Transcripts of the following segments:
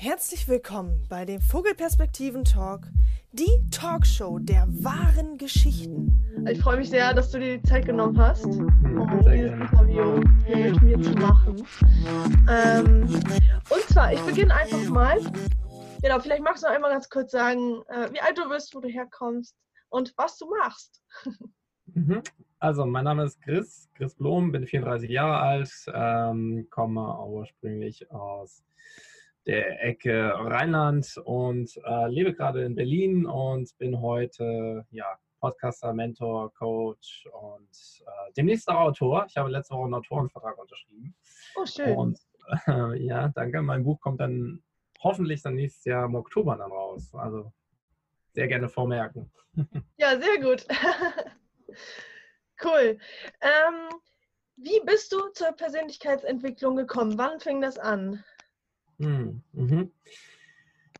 Herzlich willkommen bei dem Vogelperspektiven Talk, die Talkshow der wahren Geschichten. Ich freue mich sehr, dass du dir die Zeit genommen hast, um dieses Interview hier mit mir zu machen. Ähm, und zwar, ich beginne einfach mal. Genau, vielleicht magst du noch einmal ganz kurz sagen, äh, wie alt du bist, wo du herkommst und was du machst. Mhm. Also, mein Name ist Chris, Chris Blom, bin 34 Jahre alt, ähm, komme ursprünglich aus der Ecke Rheinland und äh, lebe gerade in Berlin und bin heute ja, Podcaster, Mentor, Coach und äh, demnächst auch Autor. Ich habe letzte Woche einen Autorenvertrag unterschrieben. Oh, schön. Und äh, ja, danke. Mein Buch kommt dann hoffentlich dann nächstes Jahr im Oktober dann raus. Also sehr gerne vormerken. Ja, sehr gut. cool. Ähm, wie bist du zur Persönlichkeitsentwicklung gekommen? Wann fing das an? Hm, mhm.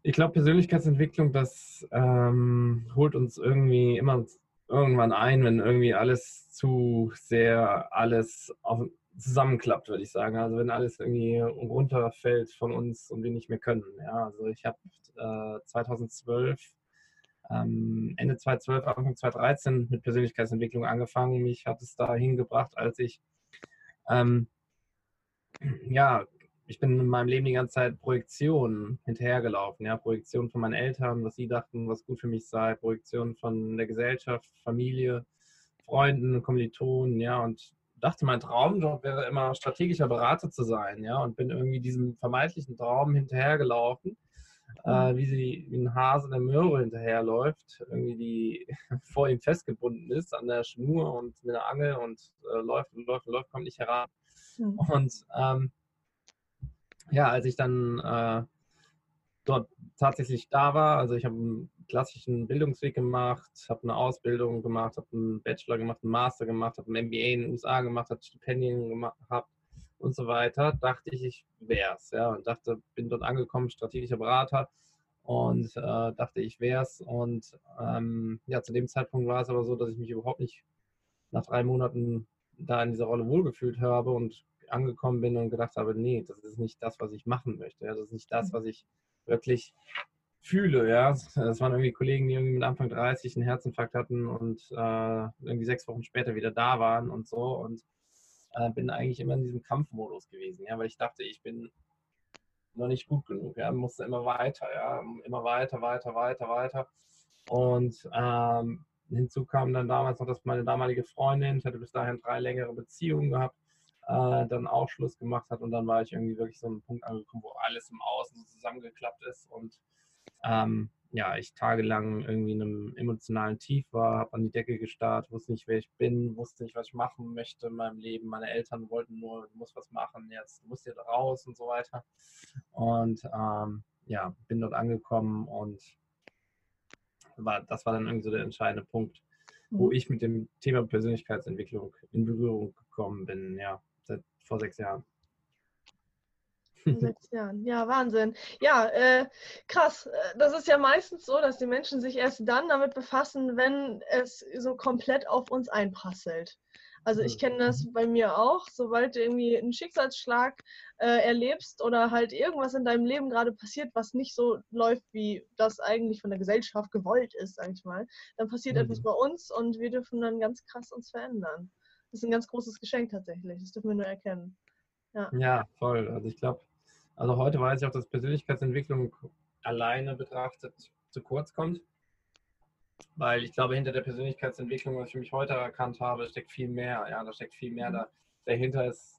Ich glaube, Persönlichkeitsentwicklung, das ähm, holt uns irgendwie immer irgendwann ein, wenn irgendwie alles zu sehr alles auf, zusammenklappt, würde ich sagen. Also wenn alles irgendwie runterfällt von uns und wir nicht mehr können. Ja, also ich habe äh, 2012, ähm, Ende 2012, Anfang 2013 mit Persönlichkeitsentwicklung angefangen. Mich hat es dahin gebracht, als ich ähm, ja ich bin in meinem Leben die ganze Zeit Projektionen hinterhergelaufen. Ja, Projektionen von meinen Eltern, was sie dachten, was gut für mich sei, Projektionen von der Gesellschaft, Familie, Freunden, Kommilitonen, ja, und dachte, mein Traumjob wäre immer strategischer Berater zu sein, ja, und bin irgendwie diesem vermeintlichen Traum hinterhergelaufen, äh, wie sie wie ein Hase der Möhre hinterherläuft, irgendwie die vor ihm festgebunden ist an der Schnur und mit einer Angel und äh, läuft und läuft und läuft, kommt nicht heran. Mhm. Und ähm, ja, als ich dann äh, dort tatsächlich da war, also ich habe einen klassischen Bildungsweg gemacht, habe eine Ausbildung gemacht, habe einen Bachelor gemacht, einen Master gemacht, habe ein MBA in den USA gemacht, habe Stipendien gehabt und so weiter, dachte ich, ich wäre es. Ja, und dachte, bin dort angekommen, strategischer Berater und äh, dachte, ich wäre es. Und ähm, ja, zu dem Zeitpunkt war es aber so, dass ich mich überhaupt nicht nach drei Monaten da in dieser Rolle wohlgefühlt habe und angekommen bin und gedacht habe, nee, das ist nicht das, was ich machen möchte. Ja, das ist nicht das, mhm. was ich wirklich fühle. Ja, das waren irgendwie Kollegen, die irgendwie mit Anfang 30 einen Herzinfarkt hatten und äh, irgendwie sechs Wochen später wieder da waren und so und äh, bin eigentlich immer in diesem Kampfmodus gewesen. Ja, weil ich dachte, ich bin noch nicht gut genug. Ja, musste immer weiter. Ja, immer weiter, weiter, weiter, weiter. Und ähm, hinzu kam dann damals noch, dass meine damalige Freundin, ich hatte bis dahin drei längere Beziehungen gehabt, äh, dann auch Schluss gemacht hat und dann war ich irgendwie wirklich so einem Punkt angekommen, wo alles im Außen so zusammengeklappt ist und ähm, ja, ich tagelang irgendwie in einem emotionalen Tief war, habe an die Decke gestarrt, wusste nicht, wer ich bin, wusste nicht, was ich machen möchte in meinem Leben. Meine Eltern wollten nur, du musst was machen, jetzt du musst jetzt raus und so weiter. Und ähm, ja, bin dort angekommen und war, das war dann irgendwie so der entscheidende Punkt, wo mhm. ich mit dem Thema Persönlichkeitsentwicklung in Berührung gekommen bin. Ja, vor sechs Jahren. Sechs Jahren, ja, Wahnsinn. Ja, äh, krass. Äh, das ist ja meistens so, dass die Menschen sich erst dann damit befassen, wenn es so komplett auf uns einprasselt. Also ich kenne das mhm. bei mir auch, sobald du irgendwie einen Schicksalsschlag äh, erlebst oder halt irgendwas in deinem Leben gerade passiert, was nicht so läuft, wie das eigentlich von der Gesellschaft gewollt ist, sag ich mal, dann passiert mhm. etwas bei uns und wir dürfen dann ganz krass uns verändern. Das ist ein ganz großes Geschenk tatsächlich. Das dürfen wir nur erkennen. Ja, ja voll. Also ich glaube, also heute weiß ich auch, dass Persönlichkeitsentwicklung alleine betrachtet zu kurz kommt. Weil ich glaube, hinter der Persönlichkeitsentwicklung, was ich für mich heute erkannt habe, steckt viel mehr. Ja, da steckt viel mehr da. Dahinter ist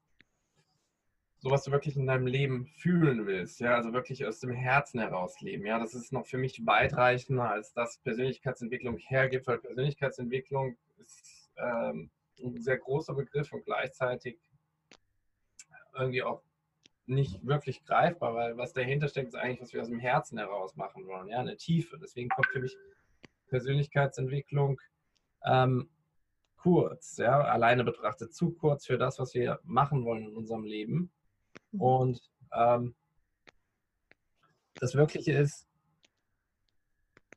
so, was du wirklich in deinem Leben fühlen willst. Ja, also wirklich aus dem Herzen heraus leben. Ja, das ist noch für mich weitreichender, als das Persönlichkeitsentwicklung hergibt, weil Persönlichkeitsentwicklung ist ähm, ein sehr großer Begriff und gleichzeitig irgendwie auch nicht wirklich greifbar, weil was dahinter steckt, ist eigentlich, was wir aus dem Herzen heraus machen wollen, ja, eine Tiefe. Deswegen kommt für mich Persönlichkeitsentwicklung ähm, kurz, ja, alleine betrachtet, zu kurz für das, was wir machen wollen in unserem Leben. Mhm. Und ähm, das Wirkliche ist,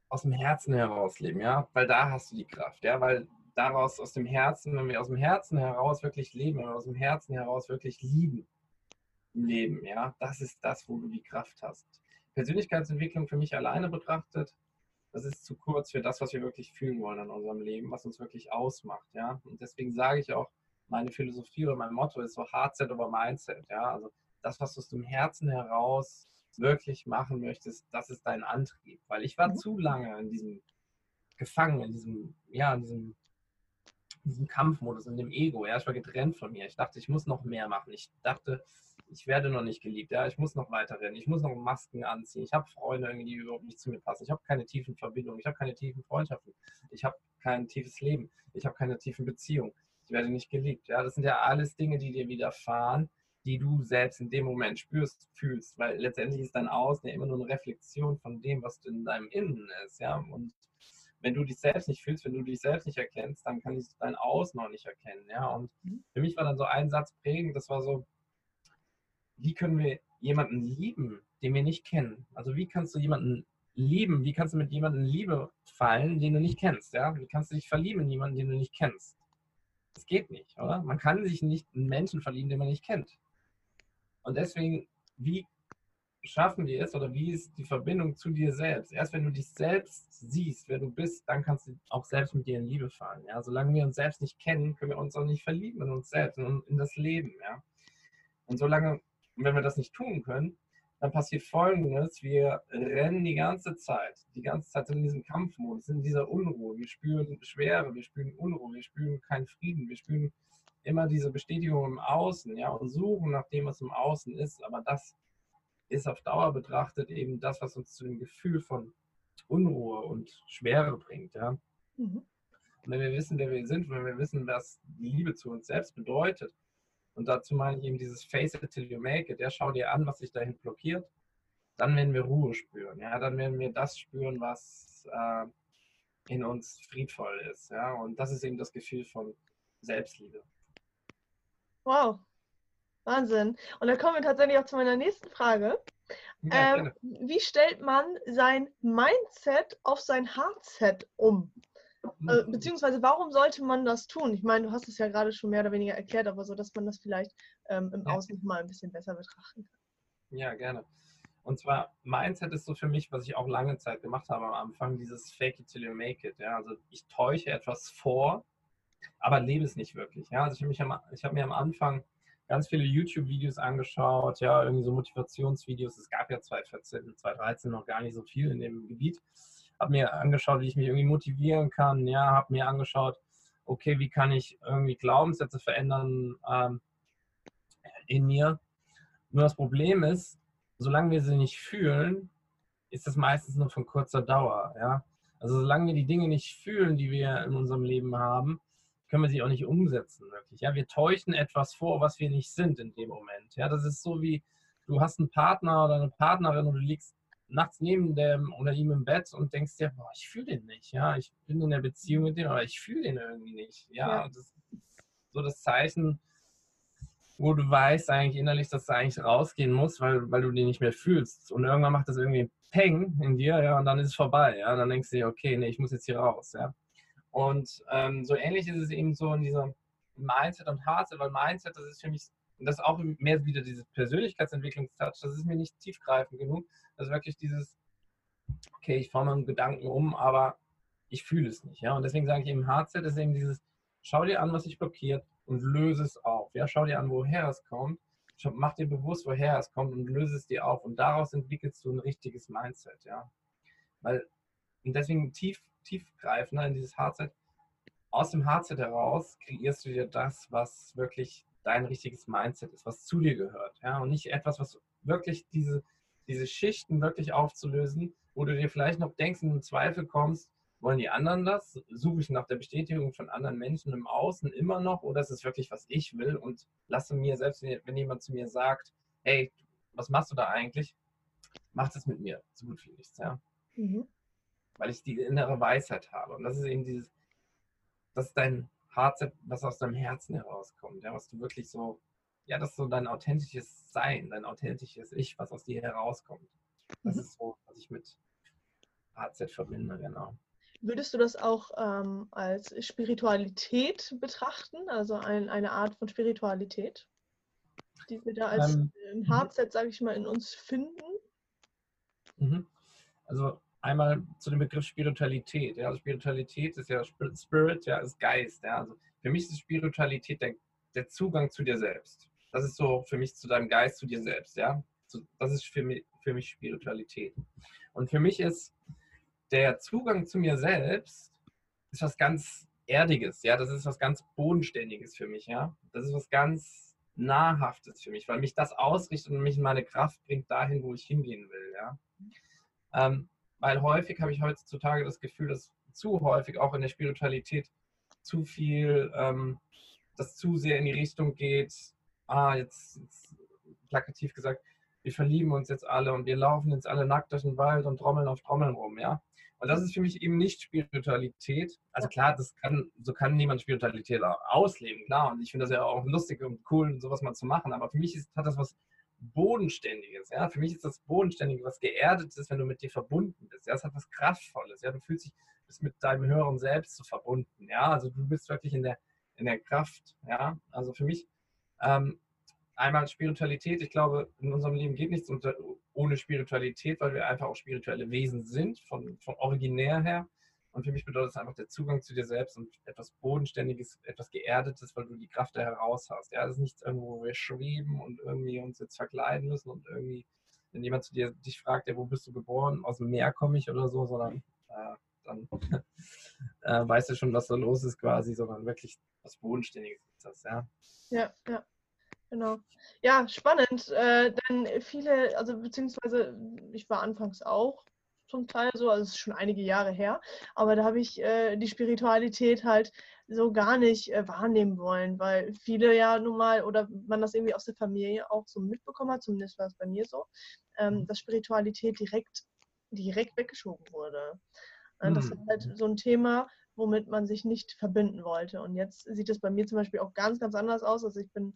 aus dem Herzen heraus leben, ja, weil da hast du die Kraft, ja, weil daraus aus dem Herzen, wenn wir aus dem Herzen heraus wirklich leben, wenn wir aus dem Herzen heraus wirklich lieben, im Leben. Ja, das ist das, wo du die Kraft hast. Persönlichkeitsentwicklung für mich alleine betrachtet, das ist zu kurz für das, was wir wirklich fühlen wollen in unserem Leben, was uns wirklich ausmacht. Ja, und deswegen sage ich auch, meine Philosophie oder mein Motto ist so Hardset over Mindset. Ja, also das, was du aus dem Herzen heraus wirklich machen möchtest, das ist dein Antrieb. Weil ich war mhm. zu lange in diesem gefangen, in diesem, ja, in diesem, diesem Kampfmodus, in dem Ego. Ja, ich war getrennt von mir. Ich dachte, ich muss noch mehr machen. Ich dachte, ich werde noch nicht geliebt. Ja, ich muss noch weiter rennen. Ich muss noch Masken anziehen. Ich habe Freunde, die überhaupt nicht zu mir passen. Ich habe keine tiefen Verbindungen. Ich habe keine tiefen Freundschaften. Ich habe kein tiefes Leben. Ich habe keine tiefen Beziehungen. Ich werde nicht geliebt. Ja, das sind ja alles Dinge, die dir widerfahren, die du selbst in dem Moment spürst, fühlst, weil letztendlich ist dein Außen ja immer nur eine Reflexion von dem, was in deinem Innen ist, ja. Und wenn du dich selbst nicht fühlst, wenn du dich selbst nicht erkennst, dann kann ich dein Außen noch nicht erkennen, ja. Und mhm. für mich war dann so ein Satz prägend, das war so, wie können wir jemanden lieben, den wir nicht kennen? Also wie kannst du jemanden lieben? Wie kannst du mit jemandem Liebe fallen, den du nicht kennst, ja? Wie kannst du dich verlieben in jemanden, den du nicht kennst? Das geht nicht, oder? Man kann sich nicht in Menschen verlieben, den man nicht kennt. Und deswegen, wie schaffen wir es oder wie ist die Verbindung zu dir selbst? Erst wenn du dich selbst siehst, wer du bist, dann kannst du auch selbst mit dir in Liebe fallen. Ja? Solange wir uns selbst nicht kennen, können wir uns auch nicht verlieben in uns selbst und in das Leben. Ja? Und solange, wenn wir das nicht tun können, dann passiert Folgendes, wir rennen die ganze Zeit, die ganze Zeit in diesem Kampfmodus, in dieser Unruhe. Wir spüren Schwere, wir spüren Unruhe, wir spüren keinen Frieden, wir spüren immer diese Bestätigung im Außen, ja, und suchen nach dem, was im Außen ist. Aber das ist auf Dauer betrachtet eben das, was uns zu dem Gefühl von Unruhe und Schwere bringt, ja. Mhm. Und wenn wir wissen, wer wir sind, wenn wir wissen, was die Liebe zu uns selbst bedeutet, und dazu meine ich eben dieses Face it till you make it, ja, schau dir an, was sich dahin blockiert, dann werden wir Ruhe spüren, ja, dann werden wir das spüren, was äh, in uns friedvoll ist, ja, und das ist eben das Gefühl von Selbstliebe. Wow, Wahnsinn. Und dann kommen wir tatsächlich auch zu meiner nächsten Frage. Ja, ähm, wie stellt man sein Mindset auf sein Hardset um? Äh, beziehungsweise warum sollte man das tun? Ich meine, du hast es ja gerade schon mehr oder weniger erklärt, aber so, dass man das vielleicht ähm, im ja. Außen mal ein bisschen besser betrachten kann. Ja, gerne. Und zwar, Mindset ist so für mich, was ich auch lange Zeit gemacht habe am Anfang, dieses Fake it till you make it. Ja? Also ich täusche etwas vor, aber lebe es nicht wirklich. Ja? Also ich habe hab mir am Anfang ganz viele YouTube-Videos angeschaut, ja, irgendwie so Motivationsvideos. Es gab ja 2014, 2013 noch gar nicht so viel in dem Gebiet. Habe mir angeschaut, wie ich mich irgendwie motivieren kann, ja, habe mir angeschaut, okay, wie kann ich irgendwie Glaubenssätze verändern ähm, in mir. Nur das Problem ist, solange wir sie nicht fühlen, ist das meistens nur von kurzer Dauer, ja. Also solange wir die Dinge nicht fühlen, die wir in unserem Leben haben, können wir sie auch nicht umsetzen, wirklich. Ja, wir täuschen etwas vor, was wir nicht sind in dem Moment. Ja, das ist so wie, du hast einen Partner oder eine Partnerin und du liegst nachts neben dem oder ihm im Bett und denkst dir, boah, ich fühle den nicht. Ja, ich bin in der Beziehung mit dem, aber ich fühle den irgendwie nicht. Ja, ja. das ist so das Zeichen, wo du weißt eigentlich innerlich, dass du eigentlich rausgehen musst, weil, weil du den nicht mehr fühlst. Und irgendwann macht das irgendwie Peng in dir, ja, und dann ist es vorbei. Ja, dann denkst du dir, okay, nee, ich muss jetzt hier raus. Ja. Und ähm, so ähnlich ist es eben so in diesem Mindset und Hardset, weil Mindset, das ist für mich, das ist auch mehr wieder diese Persönlichkeitsentwicklungstouch, das ist mir nicht tiefgreifend genug. Das ist wirklich dieses, okay, ich forme einen Gedanken um, aber ich fühle es nicht. Ja? Und deswegen sage ich eben, Hardset ist eben dieses, schau dir an, was sich blockiert und löse es auf. Ja? Schau dir an, woher es kommt. Mach dir bewusst, woher es kommt und löse es dir auf. Und daraus entwickelst du ein richtiges Mindset. Ja? Weil, und deswegen tief tiefgreifender in dieses Hardset. Aus dem Hardset heraus kreierst du dir das, was wirklich dein richtiges Mindset ist, was zu dir gehört. Ja? Und nicht etwas, was wirklich diese, diese Schichten wirklich aufzulösen, wo du dir vielleicht noch denkst, in Zweifel kommst, wollen die anderen das? Suche ich nach der Bestätigung von anderen Menschen im Außen immer noch oder ist es wirklich, was ich will? Und lasse mir, selbst wenn jemand zu mir sagt, hey, was machst du da eigentlich? Macht es mit mir so gut wie nichts. Ja? Mhm weil ich die innere Weisheit habe. Und das ist eben dieses, das ist dein Hardset, was aus deinem Herzen herauskommt, ja, was du wirklich so, ja, das ist so dein authentisches Sein, dein authentisches Ich, was aus dir herauskommt. Das mhm. ist so, was ich mit Hardset verbinde, genau. Würdest du das auch ähm, als Spiritualität betrachten, also ein, eine Art von Spiritualität? die wir da als Ähm, Hardset, sage ich mal, in uns finden? Mhm. Also einmal zu dem Begriff Spiritualität. Ja, also Spiritualität ist ja Sp- Spirit, ja, ist Geist. Ja, also für mich ist Spiritualität der, der Zugang zu dir selbst. Das ist so für mich zu deinem Geist, zu dir selbst. Ja, das ist für mich, für mich Spiritualität. Und für mich ist der Zugang zu mir selbst ist was ganz Erdiges. Ja, das ist was ganz Bodenständiges für mich. Ja, das ist was ganz Nahrhaftes für mich, weil mich das ausrichtet und mich in meine Kraft bringt dahin, wo ich hingehen will. Ja. Ähm, weil häufig habe ich heutzutage das Gefühl, dass zu häufig auch in der Spiritualität zu viel, ähm, das zu sehr in die Richtung geht, ah, jetzt, jetzt plakativ gesagt, wir verlieben uns jetzt alle und wir laufen jetzt alle nackt durch den Wald und trommeln auf Trommeln rum, ja. Und das ist für mich eben nicht Spiritualität. Also klar, das kann, so kann niemand Spiritualität au- ausleben, klar. Und ich finde das ja auch lustig und cool, sowas mal zu machen. Aber für mich ist, hat das was Bodenständiges. Ja? Für mich ist das Bodenständige, was Geerdetes, wenn du mit dir verbunden bist. Ja? Es hat was Kraftvolles. Ja? Du fühlst dich bist mit deinem höheren Selbst so verbunden. Ja? Also du bist wirklich in der, in der Kraft. Ja? Also für mich ähm, einmal Spiritualität. Ich glaube, in unserem Leben geht nichts unter, ohne Spiritualität, weil wir einfach auch spirituelle Wesen sind, von, von originär her. Und für mich bedeutet es einfach der Zugang zu dir selbst und etwas Bodenständiges, etwas Geerdetes, weil du die Kraft da heraus hast. Ja, das ist nichts irgendwo, wo wir schweben und irgendwie uns jetzt verkleiden müssen und irgendwie, wenn jemand zu dir dich fragt, ja, wo bist du geboren, aus dem Meer komme ich oder so, sondern äh, dann äh, weißt du schon, was da los ist quasi, sondern wirklich was Bodenständiges ist das, ja. Ja, ja, genau. Ja, spannend, äh, denn viele, also beziehungsweise ich war anfangs auch zum Teil so, also es ist schon einige Jahre her, aber da habe ich äh, die Spiritualität halt so gar nicht äh, wahrnehmen wollen, weil viele ja nun mal oder man das irgendwie aus der Familie auch so mitbekommen hat, zumindest war es bei mir so, ähm, dass Spiritualität direkt, direkt weggeschoben wurde. Äh, Das ist Mhm. halt so ein Thema, womit man sich nicht verbinden wollte. Und jetzt sieht es bei mir zum Beispiel auch ganz, ganz anders aus. Also ich bin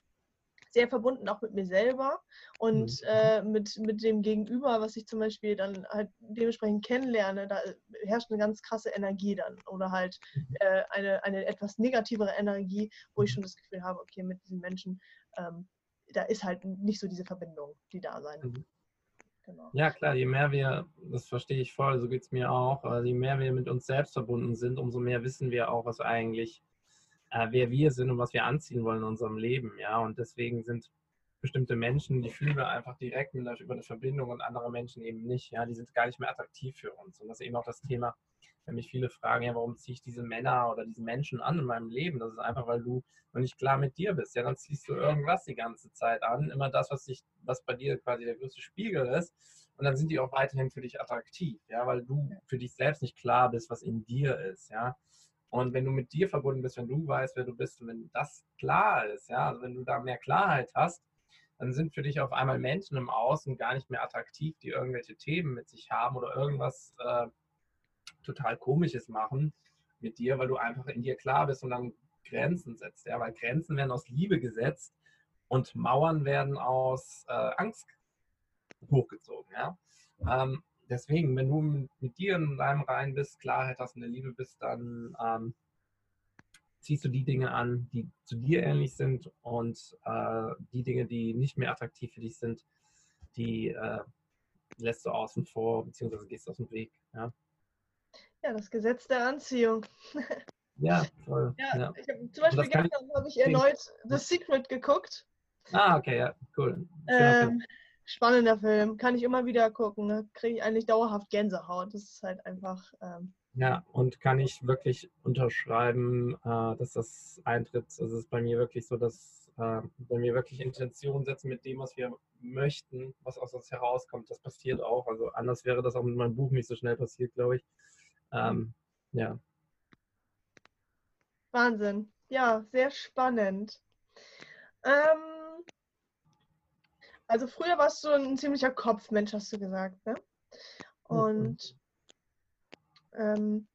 sehr verbunden auch mit mir selber und Mhm. äh, mit, mit dem Gegenüber, was ich zum Beispiel dann halt dementsprechend kennenlerne, da herrscht eine ganz krasse Energie dann oder halt Mhm. äh, eine, eine etwas negativere Energie, wo ich schon das Gefühl habe, okay, mit diesen Menschen, ähm, da ist halt nicht so diese Verbindung, die da sein. Mhm. Genau. Ja, klar, je mehr wir, das verstehe ich voll, so geht es mir auch, also je mehr wir mit uns selbst verbunden sind, umso mehr wissen wir auch, was eigentlich, äh, wer wir sind und was wir anziehen wollen in unserem Leben. Ja, und deswegen sind bestimmte Menschen, die fühlen wir einfach direkt mit über eine Verbindung und andere Menschen eben nicht. Ja, die sind gar nicht mehr attraktiv für uns. Und das ist eben auch das Thema, wenn mich viele fragen, ja, warum ziehe ich diese Männer oder diese Menschen an in meinem Leben? Das ist einfach, weil du noch nicht klar mit dir bist. Ja, dann ziehst du irgendwas die ganze Zeit an, immer das, was dich, was bei dir quasi der größte Spiegel ist. Und dann sind die auch weiterhin für dich attraktiv, ja, weil du für dich selbst nicht klar bist, was in dir ist, ja. Und wenn du mit dir verbunden bist, wenn du weißt, wer du bist wenn das klar ist, ja, also wenn du da mehr Klarheit hast, dann sind für dich auf einmal Menschen im Außen gar nicht mehr attraktiv, die irgendwelche Themen mit sich haben oder irgendwas äh, total Komisches machen mit dir, weil du einfach in dir klar bist und dann Grenzen setzt. Ja? Weil Grenzen werden aus Liebe gesetzt und Mauern werden aus äh, Angst hochgezogen. Ja? Ähm, deswegen, wenn du mit, mit dir in deinem Rein bist, Klarheit hast, in der Liebe bist, dann ähm, ziehst du die Dinge an, die zu dir ähnlich sind und äh, die Dinge, die nicht mehr attraktiv für dich sind, die äh, lässt du außen vor, beziehungsweise gehst aus dem Weg. Ja, Ja, das Gesetz der Anziehung. ja voll. Ja, Ja. ich hab, zum Beispiel gestern habe ich erneut The Secret geguckt. Ah, okay, ja, cool. Ähm, spannender Film, kann ich immer wieder gucken. Ne? Kriege ich eigentlich dauerhaft Gänsehaut. Das ist halt einfach. Ähm, Ja, und kann ich wirklich unterschreiben, äh, dass das eintritt. Also es ist bei mir wirklich so, dass äh, bei mir wirklich Intention setzen mit dem, was wir möchten, was aus uns herauskommt. Das passiert auch. Also anders wäre das auch mit meinem Buch nicht so schnell passiert, glaube ich. Ähm, ja. Wahnsinn. Ja, sehr spannend. Ähm, also früher warst du ein ziemlicher Kopfmensch, hast du gesagt, ne? Und ähm,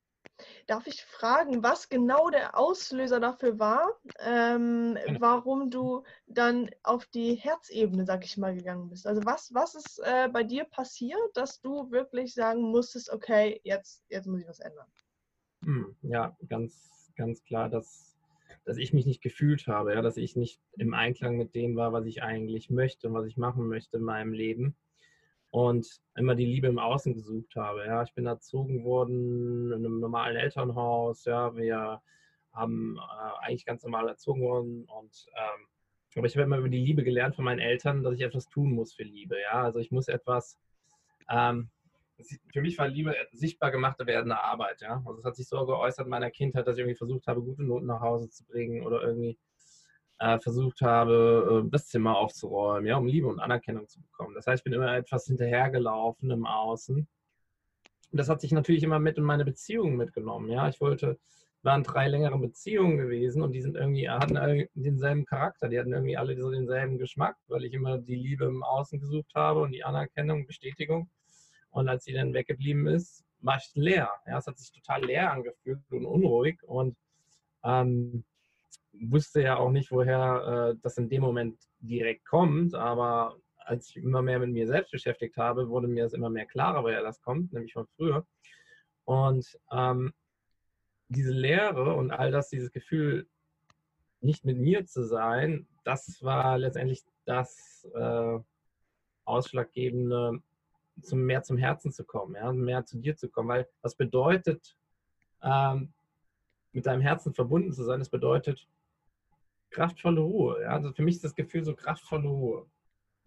darf ich fragen, was genau der Auslöser dafür war, ähm, warum du dann auf die Herzebene, sag ich mal, gegangen bist? Also was, was ist äh, bei dir passiert, dass du wirklich sagen musstest, okay, jetzt, jetzt muss ich was ändern? Hm, Ja, ganz, ganz klar, dass dass ich mich nicht gefühlt habe, ja, dass ich nicht im Einklang mit dem war, was ich eigentlich möchte und was ich machen möchte in meinem Leben und immer die Liebe im Außen gesucht habe. Ja, ich bin erzogen worden in einem normalen Elternhaus. Ja, wir haben äh, eigentlich ganz normal erzogen worden und ähm, aber ich habe immer über die Liebe gelernt von meinen Eltern, dass ich etwas tun muss für Liebe. Ja, also ich muss etwas ähm, für mich war Liebe sichtbar gemachte werdende Arbeit. Ja? Also es hat sich so geäußert in meiner Kindheit, dass ich irgendwie versucht habe, gute Noten nach Hause zu bringen oder irgendwie äh, versucht habe, äh, das Zimmer aufzuräumen, ja, um Liebe und Anerkennung zu bekommen. Das heißt, ich bin immer etwas hinterhergelaufen im Außen. Und das hat sich natürlich immer mit in meine Beziehungen mitgenommen. Ja, ich wollte, waren drei längere Beziehungen gewesen und die sind irgendwie, hatten denselben Charakter, die hatten irgendwie alle so denselben Geschmack, weil ich immer die Liebe im Außen gesucht habe und die Anerkennung, Bestätigung. Und als sie dann weggeblieben ist, war ich leer. Ja, es hat sich total leer angefühlt und unruhig und ähm, wusste ja auch nicht, woher äh, das in dem Moment direkt kommt. Aber als ich immer mehr mit mir selbst beschäftigt habe, wurde mir das immer mehr klarer, woher das kommt, nämlich von früher. Und ähm, diese Leere und all das, dieses Gefühl, nicht mit mir zu sein, das war letztendlich das äh, ausschlaggebende zum, mehr zum Herzen zu kommen, ja, mehr zu dir zu kommen. Weil was bedeutet, ähm, mit deinem Herzen verbunden zu sein, das bedeutet kraftvolle Ruhe. Ja? Also für mich ist das Gefühl so kraftvolle Ruhe.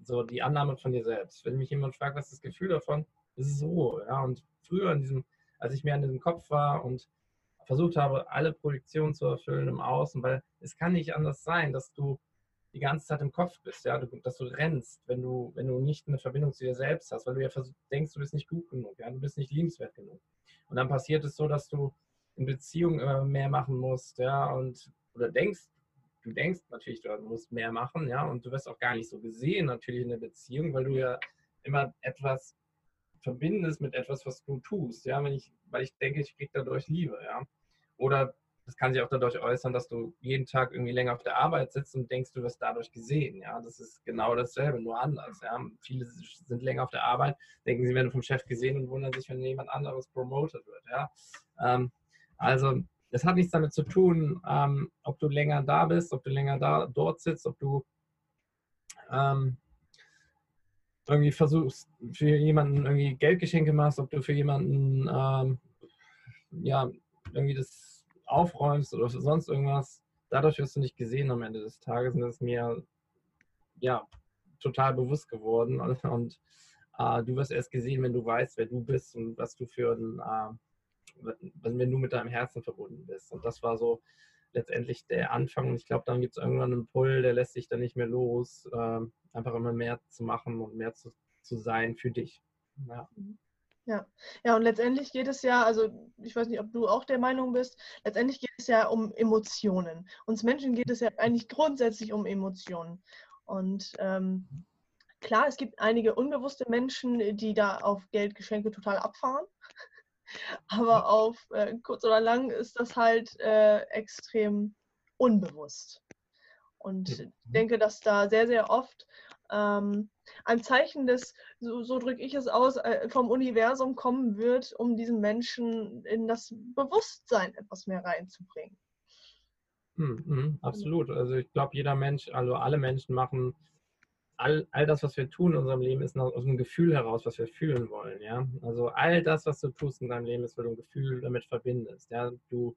So die Annahme von dir selbst. Wenn mich jemand fragt, was ist das Gefühl davon, das ist Ruhe. Ja? Und früher in diesem, als ich mehr in diesem Kopf war und versucht habe, alle Projektionen zu erfüllen im Außen, weil es kann nicht anders sein, dass du die ganze Zeit im Kopf bist, ja, dass du rennst, wenn du, wenn du nicht eine Verbindung zu dir selbst hast, weil du ja denkst, du bist nicht gut genug, ja, du bist nicht liebenswert genug. Und dann passiert es so, dass du in Beziehungen immer mehr machen musst, ja, und oder denkst, du denkst natürlich, du musst mehr machen, ja, und du wirst auch gar nicht so gesehen natürlich in der Beziehung, weil du ja immer etwas verbindest mit etwas, was du tust, ja, wenn ich, weil ich denke, ich kriege dadurch Liebe, ja. Oder das kann sich auch dadurch äußern, dass du jeden Tag irgendwie länger auf der Arbeit sitzt und denkst, du wirst dadurch gesehen. Ja, das ist genau dasselbe, nur anders. Ja, viele sind länger auf der Arbeit, denken, sie werden vom Chef gesehen und wundern sich, wenn jemand anderes promoted wird. Ja, ähm, also das hat nichts damit zu tun, ähm, ob du länger da bist, ob du länger da dort sitzt, ob du ähm, irgendwie versuchst, für jemanden irgendwie Geldgeschenke machst, ob du für jemanden ähm, ja irgendwie das aufräumst oder sonst irgendwas, dadurch wirst du nicht gesehen am Ende des Tages. Und das ist mir ja total bewusst geworden. Und, und äh, du wirst erst gesehen, wenn du weißt, wer du bist und was du für ein, äh, wenn du mit deinem Herzen verbunden bist. Und das war so letztendlich der Anfang. Und ich glaube, dann gibt es irgendwann einen Pull, der lässt sich dann nicht mehr los, äh, einfach immer mehr zu machen und mehr zu, zu sein für dich. Ja. Mhm. Ja, ja, und letztendlich geht es ja, also ich weiß nicht, ob du auch der Meinung bist, letztendlich geht es ja um Emotionen. Uns Menschen geht es ja eigentlich grundsätzlich um Emotionen. Und ähm, klar, es gibt einige unbewusste Menschen, die da auf Geldgeschenke total abfahren. Aber auf äh, kurz oder lang ist das halt äh, extrem unbewusst. Und ich denke, dass da sehr, sehr oft ähm, ein Zeichen des, so, so drücke ich es aus, äh, vom Universum kommen wird, um diesen Menschen in das Bewusstsein etwas mehr reinzubringen. Hm, hm, absolut. Also ich glaube, jeder Mensch, also alle Menschen machen all, all das, was wir tun in unserem Leben, ist aus einem Gefühl heraus, was wir fühlen wollen. Ja? Also all das, was du tust in deinem Leben, ist, weil du ein Gefühl damit verbindest. Ja? Du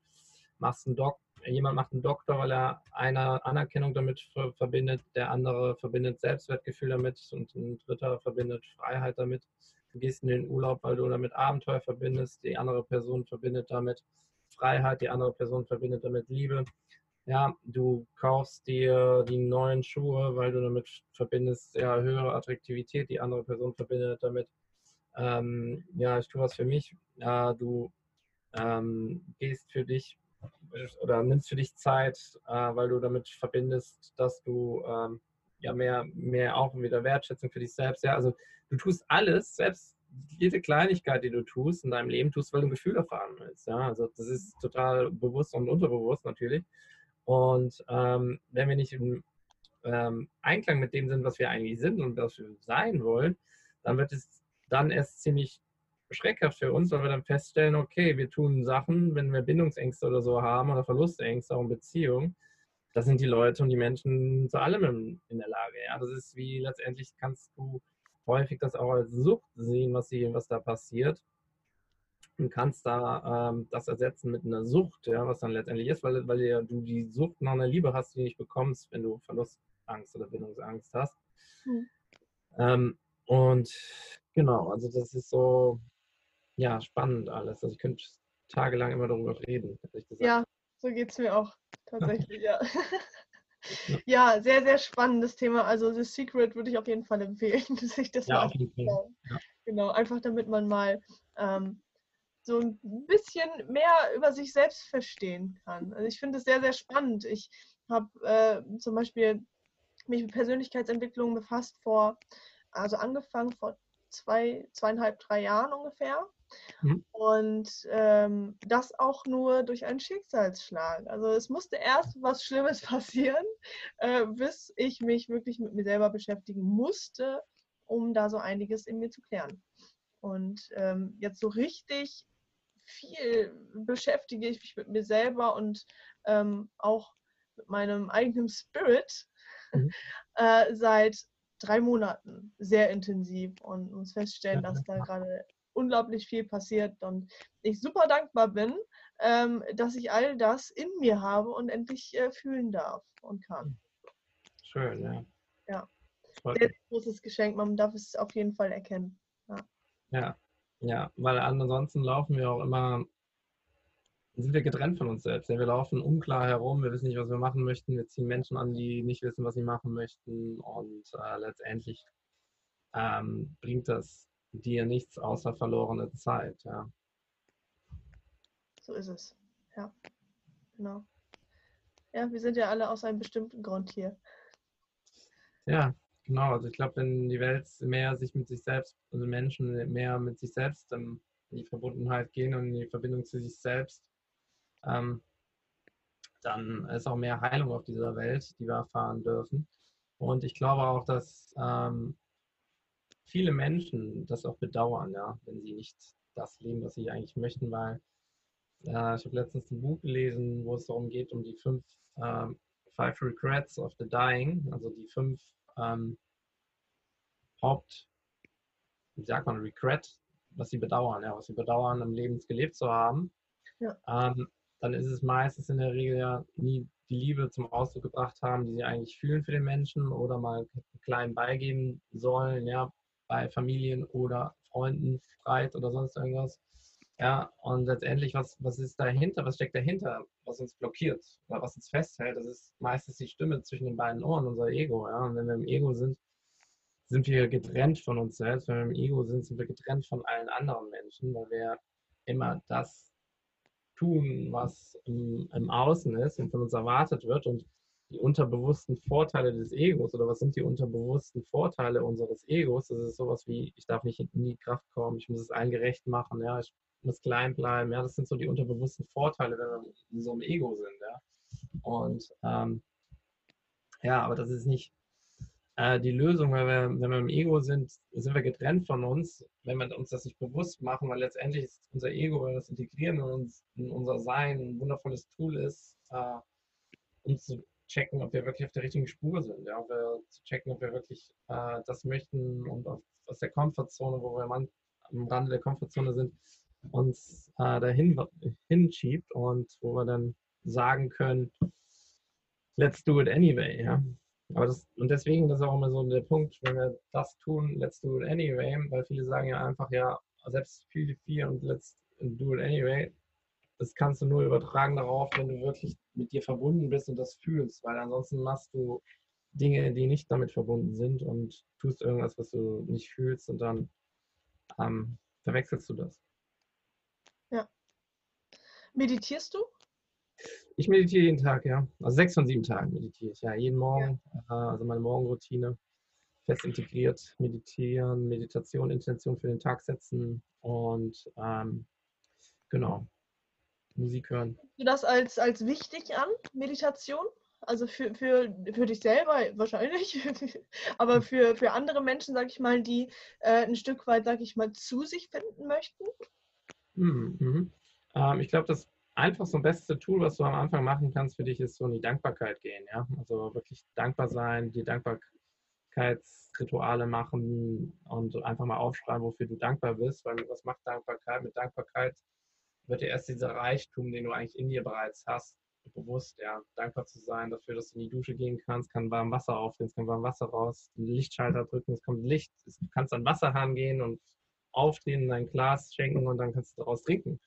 machst einen Doc jemand macht einen Doktor, weil er eine Anerkennung damit verbindet, der andere verbindet Selbstwertgefühl damit und ein dritter verbindet Freiheit damit. Du gehst in den Urlaub, weil du damit Abenteuer verbindest, die andere Person verbindet damit Freiheit, die andere Person verbindet damit Liebe. Ja, du kaufst dir die neuen Schuhe, weil du damit verbindest ja, höhere Attraktivität, die andere Person verbindet damit, ähm, ja, ich tue was für mich. Äh, du ähm, gehst für dich oder nimmst für dich Zeit, äh, weil du damit verbindest, dass du ähm, ja mehr, mehr auch wieder Wertschätzung für dich selbst. Ja, also du tust alles, selbst jede Kleinigkeit, die du tust in deinem Leben, tust, weil du ein Gefühl erfahren willst. Ja, also das ist total bewusst und unterbewusst natürlich. Und ähm, wenn wir nicht im ähm, Einklang mit dem sind, was wir eigentlich sind und was wir sein wollen, dann wird es dann erst ziemlich schreckhaft für uns, weil wir dann feststellen, okay, wir tun Sachen, wenn wir Bindungsängste oder so haben oder Verlustängste auch in Beziehungen, das sind die Leute und die Menschen zu allem in der Lage. Ja, das ist wie letztendlich kannst du häufig das auch als Sucht sehen, was, hier, was da passiert und kannst da ähm, das ersetzen mit einer Sucht, ja, was dann letztendlich ist, weil, weil ja, du die Sucht nach einer Liebe hast, die du nicht bekommst, wenn du Verlustangst oder Bindungsangst hast. Mhm. Ähm, und genau, also das ist so, ja, spannend alles. Also ich könnte tagelang immer darüber reden, ehrlich gesagt. Ja, so geht es mir auch tatsächlich, ja. ja, sehr, sehr spannendes Thema. Also The Secret würde ich auf jeden Fall empfehlen, sich das ja, mal anzuschauen. Ja. Genau, einfach damit man mal ähm, so ein bisschen mehr über sich selbst verstehen kann. Also ich finde es sehr, sehr spannend. Ich habe äh, zum Beispiel mich mit Persönlichkeitsentwicklung befasst vor, also angefangen vor zwei, zweieinhalb, drei Jahren ungefähr. Mhm. Und ähm, das auch nur durch einen Schicksalsschlag. Also es musste erst was Schlimmes passieren, äh, bis ich mich wirklich mit mir selber beschäftigen musste, um da so einiges in mir zu klären. Und ähm, jetzt so richtig viel beschäftige ich mich mit mir selber und ähm, auch mit meinem eigenen Spirit mhm. äh, seit drei Monaten sehr intensiv und muss feststellen, dass da gerade unglaublich viel passiert und ich super dankbar bin, ähm, dass ich all das in mir habe und endlich äh, fühlen darf und kann. Schön, ja. Ja. Sehr großes Geschenk, man darf es auf jeden Fall erkennen. Ja. ja. Ja, weil ansonsten laufen wir auch immer, sind wir getrennt von uns selbst. Wir laufen unklar herum, wir wissen nicht, was wir machen möchten, wir ziehen Menschen an, die nicht wissen, was sie machen möchten und äh, letztendlich ähm, bringt das dir nichts außer verlorene Zeit. Ja. So ist es. Ja, genau. Ja, wir sind ja alle aus einem bestimmten Grund hier. Ja, Genau, also ich glaube, wenn die Welt mehr sich mit sich selbst, also Menschen mehr mit sich selbst in die Verbundenheit gehen und in die Verbindung zu sich selbst, ähm, dann ist auch mehr Heilung auf dieser Welt, die wir erfahren dürfen. Und ich glaube auch, dass ähm, viele Menschen das auch bedauern, ja, wenn sie nicht das leben, was sie eigentlich möchten, weil äh, ich habe letztens ein Buch gelesen, wo es darum geht, um die fünf ähm, Five Regrets of the Dying, also die fünf ähm, Haupt, wie sagt man, Regret, was sie bedauern, ja, was sie bedauern, im Leben gelebt zu haben, ja. ähm, dann ist es meistens in der Regel ja nie die Liebe zum Ausdruck gebracht haben, die sie eigentlich fühlen für den Menschen oder mal klein beigeben sollen, ja, bei Familien oder Freunden, Streit oder sonst irgendwas. Ja, und letztendlich, was, was ist dahinter, was steckt dahinter, was uns blockiert oder was uns festhält? Das ist meistens die Stimme zwischen den beiden Ohren, unser Ego. Ja? Und wenn wir im Ego sind, sind wir getrennt von uns selbst. Wenn wir im Ego sind, sind wir getrennt von allen anderen Menschen, weil wir immer das tun, was im, im Außen ist und von uns erwartet wird. Und die unterbewussten Vorteile des Egos oder was sind die unterbewussten Vorteile unseres Egos? Das ist sowas wie, ich darf nicht in die Kraft kommen, ich muss es allen gerecht machen, ja, ich muss klein bleiben. Ja, das sind so die unterbewussten Vorteile, wenn wir in so einem Ego sind. Ja. Und ähm, ja, aber das ist nicht äh, die Lösung, weil wir, wenn wir im Ego sind, sind wir getrennt von uns, wenn wir uns das nicht bewusst machen, weil letztendlich ist unser Ego, wenn wir das integrieren in, uns, in unser Sein, ein wundervolles Tool ist, äh, um zu checken, ob wir wirklich auf der richtigen Spur sind, ja, ob wir zu checken, ob wir wirklich äh, das möchten und auf, aus der Komfortzone, wo wir am Rande der Komfortzone sind, uns äh, dahin hinschiebt und wo wir dann sagen können, let's do it anyway. Ja? Aber das, und deswegen das ist auch immer so der Punkt, wenn wir das tun, let's do it anyway, weil viele sagen ja einfach, ja, selbst viel, viel und let's do it anyway, das kannst du nur übertragen darauf, wenn du wirklich mit dir verbunden bist und das fühlst, weil ansonsten machst du Dinge, die nicht damit verbunden sind und tust irgendwas, was du nicht fühlst und dann ähm, verwechselst du das. Ja. Meditierst du? Ich meditiere jeden Tag, ja. Also sechs von sieben Tagen meditiere ich, ja. Jeden Morgen, ja. also meine Morgenroutine fest integriert, meditieren, Meditation, Intention für den Tag setzen und ähm, genau, Musik hören. Du das als, als wichtig an, Meditation? Also für, für, für dich selber wahrscheinlich, aber für, für andere Menschen, sag ich mal, die äh, ein Stück weit, sag ich mal, zu sich finden möchten? Mhm. Mhm. Ähm, ich glaube, das einfachste und beste Tool, was du am Anfang machen kannst für dich, ist so in die Dankbarkeit gehen. Ja? Also wirklich dankbar sein, die Dankbarkeitsrituale machen und einfach mal aufschreiben, wofür du dankbar bist. Weil was macht Dankbarkeit? Mit Dankbarkeit wird dir erst dieser Reichtum, den du eigentlich in dir bereits hast, bewusst, ja, dankbar zu sein dafür, dass du in die Dusche gehen kannst, kann warm Wasser aufgehen, es kann warm Wasser raus, den Lichtschalter drücken, es kommt Licht, du kannst an Wasserhahn gehen und aufdrehen, in dein Glas schenken und dann kannst du daraus trinken.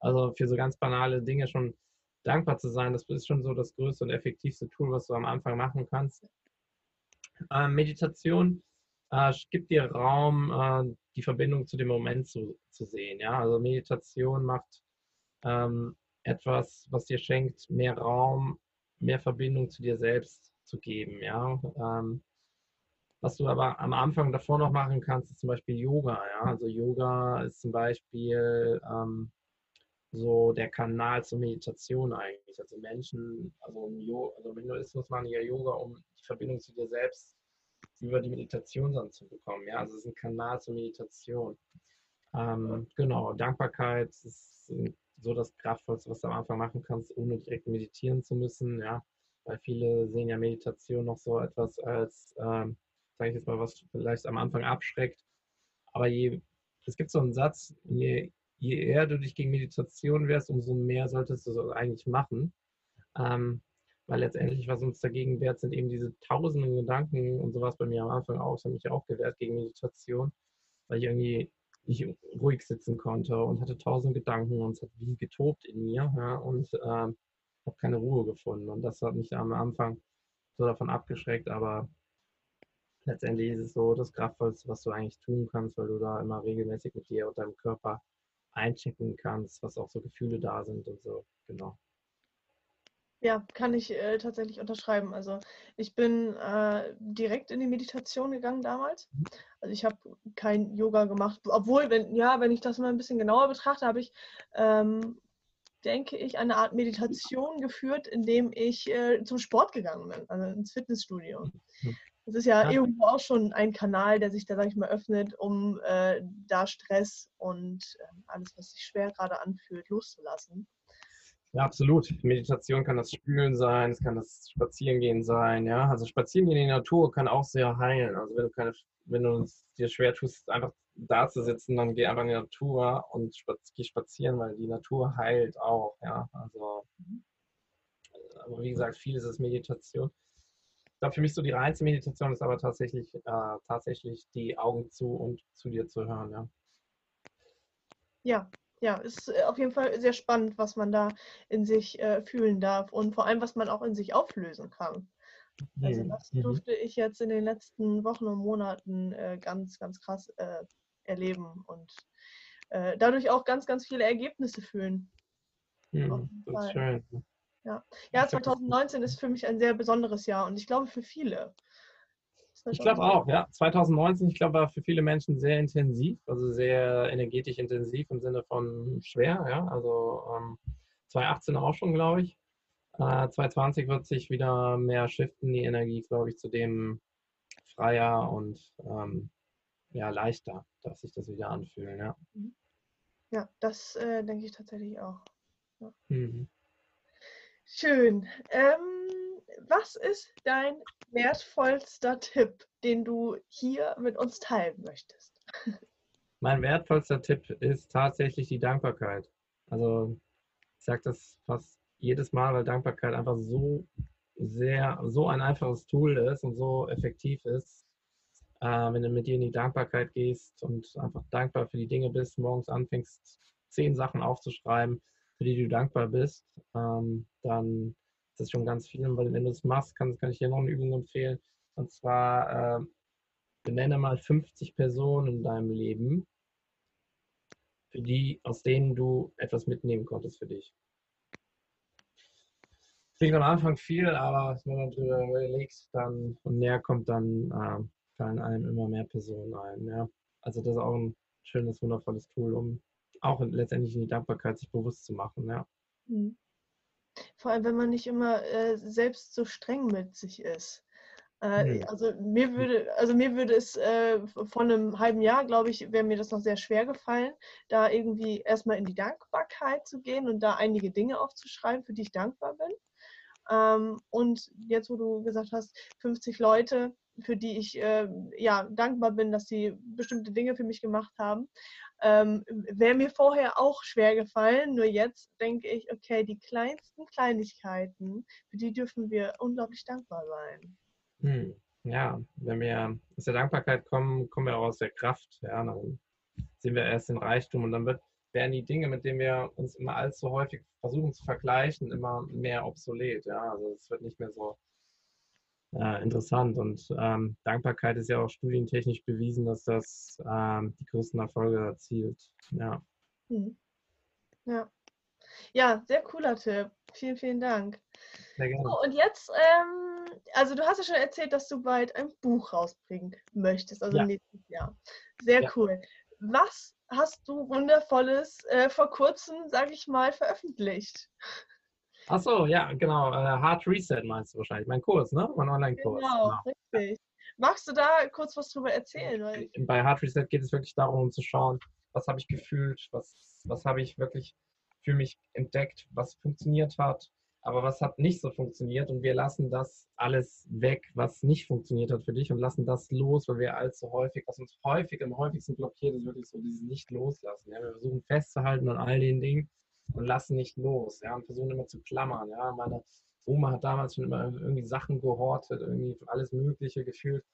Also für so ganz banale Dinge schon dankbar zu sein, das ist schon so das größte und effektivste Tool, was du am Anfang machen kannst. Äh, Meditation äh, gibt dir Raum, äh, die Verbindung zu dem Moment zu, zu sehen. Ja? Also Meditation macht ähm, etwas, was dir schenkt, mehr Raum, mehr Verbindung zu dir selbst zu geben. Ja? Ähm, was du aber am Anfang davor noch machen kannst, ist zum Beispiel Yoga. Ja? Also Yoga ist zum Beispiel ähm, so der Kanal zur Meditation eigentlich. Also Menschen, also, also im machen ja Yoga, um die Verbindung zu dir selbst über die Meditation dann zu bekommen. Ja? Also es ist ein Kanal zur Meditation. Ähm, genau, Dankbarkeit ist so das Kraftvollste, was du am Anfang machen kannst, ohne direkt meditieren zu müssen. Ja? Weil viele sehen ja Meditation noch so etwas als ähm, sage ich jetzt mal, was vielleicht am Anfang abschreckt. Aber je, es gibt so einen Satz, je, je eher du dich gegen Meditation wärst, umso mehr solltest du so eigentlich machen. Ähm, weil letztendlich, was uns dagegen wehrt, sind eben diese tausenden Gedanken und sowas bei mir am Anfang auch. Das hat mich auch gewehrt gegen Meditation, weil ich irgendwie nicht ruhig sitzen konnte und hatte tausend Gedanken und es hat wie getobt in mir ja, und äh, habe keine Ruhe gefunden. Und das hat mich am Anfang so davon abgeschreckt, aber letztendlich ist es so das Kraftvollste, was du eigentlich tun kannst, weil du da immer regelmäßig mit dir und deinem Körper einchecken kannst, was auch so Gefühle da sind und so, genau. Ja, kann ich äh, tatsächlich unterschreiben. Also ich bin äh, direkt in die Meditation gegangen damals. Mhm. Also ich habe kein Yoga gemacht, obwohl, wenn, ja, wenn ich das mal ein bisschen genauer betrachte, habe ich, ähm, denke ich, eine Art Meditation geführt, indem ich äh, zum Sport gegangen bin, also ins Fitnessstudio. Mhm. Das ist ja, ja, irgendwo auch schon ein Kanal, der sich da, sag ich mal, öffnet, um äh, da Stress und äh, alles, was sich schwer gerade anfühlt, loszulassen. Ja, absolut. Meditation kann das Spülen sein, es kann das Spazierengehen sein, ja. Also Spazierengehen in die Natur kann auch sehr heilen. Also wenn du keine, wenn du es dir schwer tust, einfach da zu sitzen, dann geh einfach in die Natur und geh spazieren, weil die Natur heilt auch, ja. Also, aber wie gesagt, vieles ist Meditation. Ich glaube, für mich so die reinste Meditation ist aber tatsächlich, äh, tatsächlich die Augen zu und zu dir zu hören, ja. Ja, ja, ist äh, auf jeden Fall sehr spannend, was man da in sich äh, fühlen darf und vor allem, was man auch in sich auflösen kann. Also das mhm. durfte ich jetzt in den letzten Wochen und Monaten äh, ganz, ganz krass äh, erleben und äh, dadurch auch ganz, ganz viele Ergebnisse fühlen. Mhm, das ist schön. Ja. ja, 2019 ist für mich ein sehr besonderes Jahr und ich glaube für viele. Ich glaube auch, ja. 2019, ich glaube, war für viele Menschen sehr intensiv, also sehr energetisch intensiv im Sinne von schwer, ja. Also ähm, 2018 auch schon, glaube ich. Äh, 2020 wird sich wieder mehr shiften, die Energie, glaube ich, zu dem freier und ähm, ja, leichter, dass sich das wieder anfühlen, ja. Mhm. Ja, das äh, denke ich tatsächlich auch. Ja. Mhm. Schön. Ähm, was ist dein wertvollster Tipp, den du hier mit uns teilen möchtest? Mein wertvollster Tipp ist tatsächlich die Dankbarkeit. Also ich sage das fast jedes Mal, weil Dankbarkeit einfach so sehr, so ein einfaches Tool ist und so effektiv ist. Äh, wenn du mit dir in die Dankbarkeit gehst und einfach dankbar für die Dinge bist, morgens anfängst, zehn Sachen aufzuschreiben, für die du dankbar bist, ähm, dann das schon ganz viel. Weil wenn du es machst, kann, kann ich dir noch eine Übung empfehlen. Und zwar äh, benenne mal 50 Personen in deinem Leben, für die, aus denen du etwas mitnehmen konntest für dich. Klingt am Anfang viel, aber wenn man darüber überlegt dann und näher kommt, dann äh, fallen einem immer mehr Personen ein. Ja. Also das ist auch ein schönes, wundervolles Tool, um auch letztendlich in die Dankbarkeit sich bewusst zu machen, ja. Mhm. Vor allem, wenn man nicht immer äh, selbst so streng mit sich ist. Äh, also mir würde, also mir würde es äh, von einem halben Jahr, glaube ich, wäre mir das noch sehr schwer gefallen, da irgendwie erstmal in die Dankbarkeit zu gehen und da einige Dinge aufzuschreiben, für die ich dankbar bin. Ähm, und jetzt, wo du gesagt hast, 50 Leute, für die ich äh, ja dankbar bin, dass sie bestimmte Dinge für mich gemacht haben, ähm, wäre mir vorher auch schwer gefallen. Nur jetzt denke ich, okay, die kleinsten Kleinigkeiten, für die dürfen wir unglaublich dankbar sein. Hm. Ja, wenn wir aus der Dankbarkeit kommen, kommen wir auch aus der Kraft. Ja, dann sehen wir erst den Reichtum und dann wird, werden die Dinge, mit denen wir uns immer allzu häufig versuchen zu vergleichen, immer mehr obsolet. Ja, also es wird nicht mehr so äh, interessant. Und ähm, Dankbarkeit ist ja auch studientechnisch bewiesen, dass das ähm, die größten Erfolge erzielt. Ja. Hm. Ja. Ja, sehr cooler Tipp. Vielen, vielen Dank. Sehr gerne. So, und jetzt, ähm, also du hast ja schon erzählt, dass du bald ein Buch rausbringen möchtest, also ja. nächstes Jahr. Sehr ja. cool. Was hast du Wundervolles äh, vor kurzem, sage ich mal, veröffentlicht? Ach so, ja, genau. Äh, Hard Reset meinst du wahrscheinlich. Mein Kurs, ne? Mein Online-Kurs. Genau, genau, richtig. Magst du da kurz was drüber erzählen? Bei Hard Reset geht es wirklich darum, um zu schauen, was habe ich gefühlt, was, was habe ich wirklich für mich entdeckt, was funktioniert hat, aber was hat nicht so funktioniert und wir lassen das alles weg, was nicht funktioniert hat für dich und lassen das los, weil wir allzu häufig, was uns häufig am häufigsten blockiert, ist wirklich so dieses Nicht-Loslassen. Ja? Wir versuchen festzuhalten an all den Dingen und lassen nicht los, ja, und versuchen immer zu klammern. Ja? Meine Oma hat damals schon immer irgendwie Sachen gehortet, irgendwie alles Mögliche gefühlt.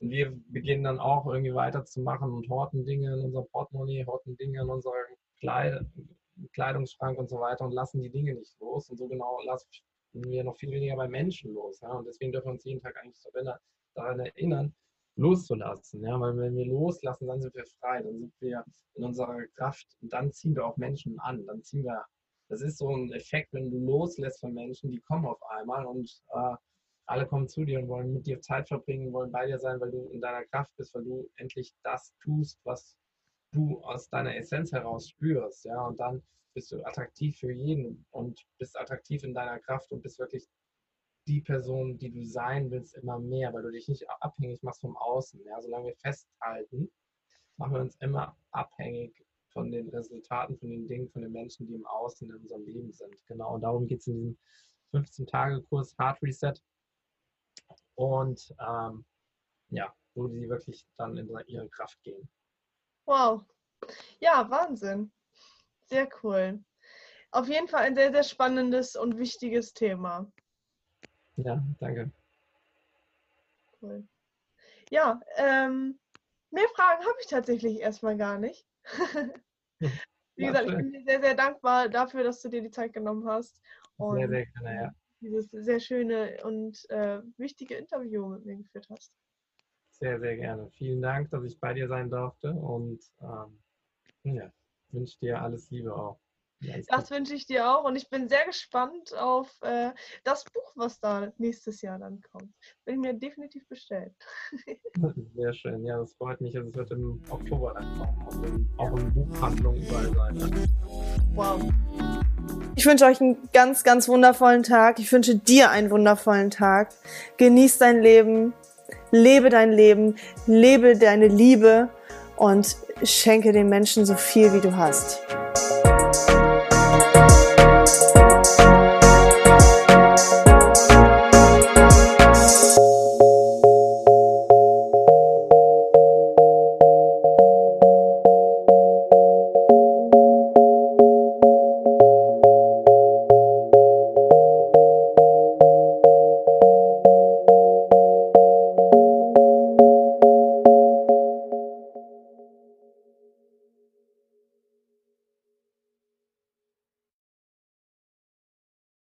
Und wir beginnen dann auch irgendwie weiterzumachen und horten Dinge in unser Portemonnaie, horten Dinge in unserer Kleid Kleidungsschrank und so weiter und lassen die Dinge nicht los. Und so genau lassen wir noch viel weniger bei Menschen los. Ja? Und deswegen dürfen wir uns jeden Tag eigentlich daran erinnern, loszulassen. Ja? Weil wenn wir loslassen, dann sind wir frei, dann sind wir in unserer Kraft und dann ziehen wir auch Menschen an. Dann ziehen wir, das ist so ein Effekt, wenn du loslässt von Menschen, die kommen auf einmal und äh, alle kommen zu dir und wollen mit dir Zeit verbringen, wollen bei dir sein, weil du in deiner Kraft bist, weil du endlich das tust, was du aus deiner Essenz heraus spürst, ja, und dann bist du attraktiv für jeden und bist attraktiv in deiner Kraft und bist wirklich die Person, die du sein willst, immer mehr, weil du dich nicht abhängig machst vom Außen. Ja, solange wir festhalten, machen wir uns immer abhängig von den Resultaten, von den Dingen, von den Menschen, die im Außen in unserem Leben sind. Genau, und darum geht es in diesem 15-Tage-Kurs Hard Reset. Und ähm, ja, wo die wirklich dann in ihre Kraft gehen. Wow. Ja, Wahnsinn. Sehr cool. Auf jeden Fall ein sehr, sehr spannendes und wichtiges Thema. Ja, danke. Cool. Ja, ähm, mehr Fragen habe ich tatsächlich erstmal gar nicht. Wie gesagt, ich bin dir sehr, sehr dankbar dafür, dass du dir die Zeit genommen hast. Und sehr, sehr gerne, ja. Dieses sehr schöne und äh, wichtige Interview mit mir geführt hast. Sehr, sehr gerne. Vielen Dank, dass ich bei dir sein durfte und ähm, ja, wünsche dir alles Liebe auch. Das wünsche ich dir auch und ich bin sehr gespannt auf äh, das Buch, was da nächstes Jahr dann kommt. Bin ich mir definitiv bestellt. Sehr schön, ja, das freut mich. Also es wird im Oktober dann kommen, auch in Buchhandlungen überall sein. Ne? Wow. Ich wünsche euch einen ganz, ganz wundervollen Tag. Ich wünsche dir einen wundervollen Tag. Genieß dein Leben lebe dein Leben, lebe deine Liebe und schenke den Menschen so viel, wie du hast.